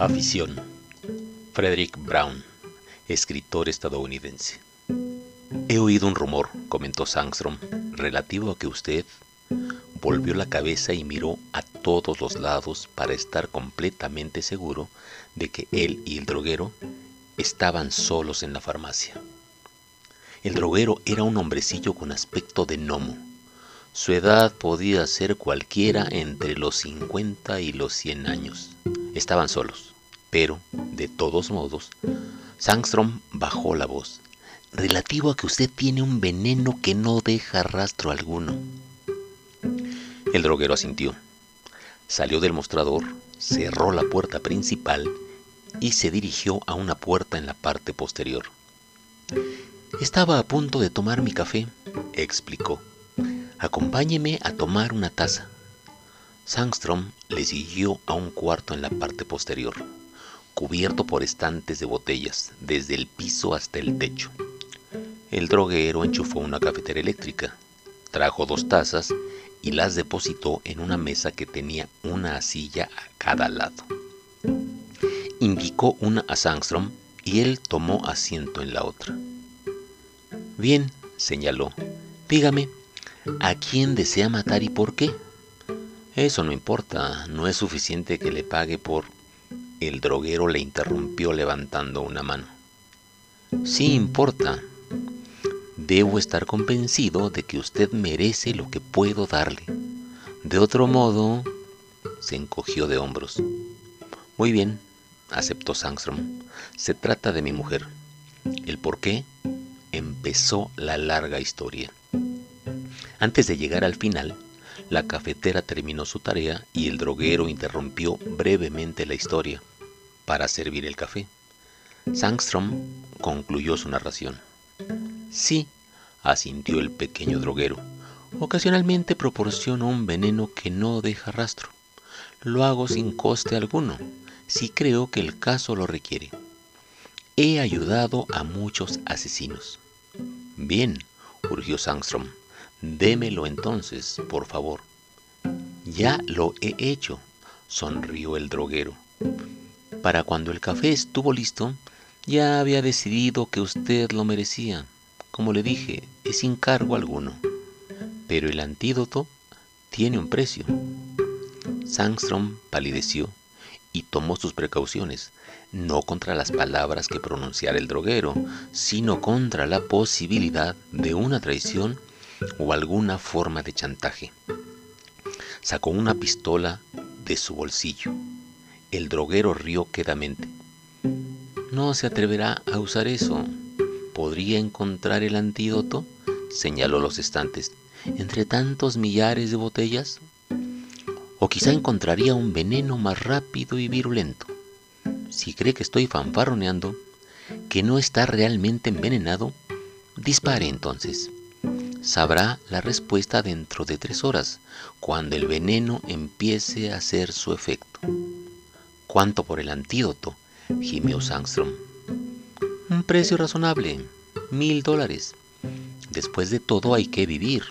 Afición. Frederick Brown, escritor estadounidense. He oído un rumor, comentó Sangstrom, relativo a que usted volvió la cabeza y miró a todos los lados para estar completamente seguro de que él y el droguero estaban solos en la farmacia. El droguero era un hombrecillo con aspecto de gnomo. Su edad podía ser cualquiera entre los 50 y los 100 años. Estaban solos, pero, de todos modos, Sangstrom bajó la voz. Relativo a que usted tiene un veneno que no deja rastro alguno. El droguero asintió. Salió del mostrador, cerró la puerta principal y se dirigió a una puerta en la parte posterior. Estaba a punto de tomar mi café, explicó. Acompáñeme a tomar una taza. Sangstrom le siguió a un cuarto en la parte posterior, cubierto por estantes de botellas, desde el piso hasta el techo. El droguero enchufó una cafetera eléctrica, trajo dos tazas y las depositó en una mesa que tenía una silla a cada lado. Indicó una a Sangstrom y él tomó asiento en la otra. Bien, señaló, dígame, ¿a quién desea matar y por qué? Eso no importa, no es suficiente que le pague por... El droguero le interrumpió levantando una mano. Sí importa, debo estar convencido de que usted merece lo que puedo darle. De otro modo, se encogió de hombros. Muy bien, aceptó Sangstrom. Se trata de mi mujer. ¿El por qué? Empezó la larga historia. Antes de llegar al final, la cafetera terminó su tarea y el droguero interrumpió brevemente la historia para servir el café. Sangstrom concluyó su narración. Sí, asintió el pequeño droguero. Ocasionalmente proporciono un veneno que no deja rastro. Lo hago sin coste alguno, si creo que el caso lo requiere. He ayudado a muchos asesinos. Bien, urgió Sangstrom. Démelo entonces, por favor. Ya lo he hecho, sonrió el droguero. Para cuando el café estuvo listo, ya había decidido que usted lo merecía. Como le dije, es sin cargo alguno. Pero el antídoto tiene un precio. Sangstrom palideció y tomó sus precauciones, no contra las palabras que pronunciara el droguero, sino contra la posibilidad de una traición o alguna forma de chantaje. Sacó una pistola de su bolsillo. El droguero rió quedamente. No se atreverá a usar eso, ¿Podría encontrar el antídoto? señaló los estantes. ¿Entre tantos millares de botellas? O quizá encontraría un veneno más rápido y virulento. Si cree que estoy fanfarroneando, que no está realmente envenenado, dispare entonces. Sabrá la respuesta dentro de tres horas, cuando el veneno empiece a hacer su efecto. ¿Cuánto por el antídoto? gimió Sangstrom. Un precio razonable, mil dólares. Después de todo hay que vivir.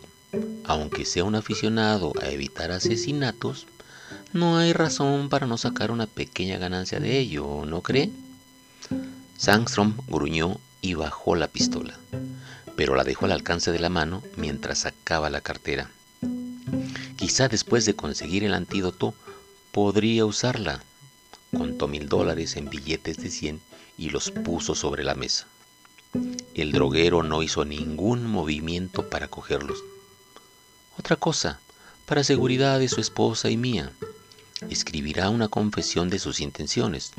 Aunque sea un aficionado a evitar asesinatos, no hay razón para no sacar una pequeña ganancia de ello, ¿no cree? Sangstrom gruñó y bajó la pistola, pero la dejó al alcance de la mano mientras sacaba la cartera. Quizá después de conseguir el antídoto podría usarla. Contó mil dólares en billetes de cien y los puso sobre la mesa. El droguero no hizo ningún movimiento para cogerlos. Otra cosa, para seguridad de su esposa y mía, escribirá una confesión de sus intenciones,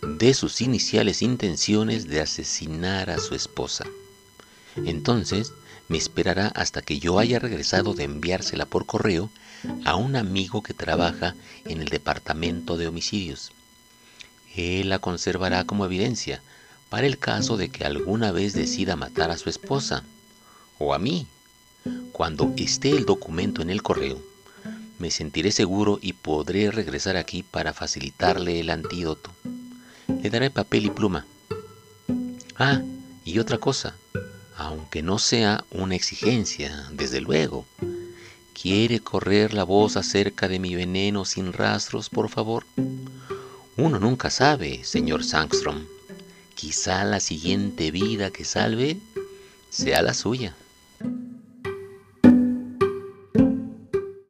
de sus iniciales intenciones de asesinar a su esposa. Entonces me esperará hasta que yo haya regresado de enviársela por correo a un amigo que trabaja en el departamento de homicidios. Él la conservará como evidencia para el caso de que alguna vez decida matar a su esposa o a mí. Cuando esté el documento en el correo, me sentiré seguro y podré regresar aquí para facilitarle el antídoto. Le daré papel y pluma. Ah, y otra cosa, aunque no sea una exigencia, desde luego. ¿Quiere correr la voz acerca de mi veneno sin rastros, por favor? Uno nunca sabe, señor Sangstrom. Quizá la siguiente vida que salve sea la suya.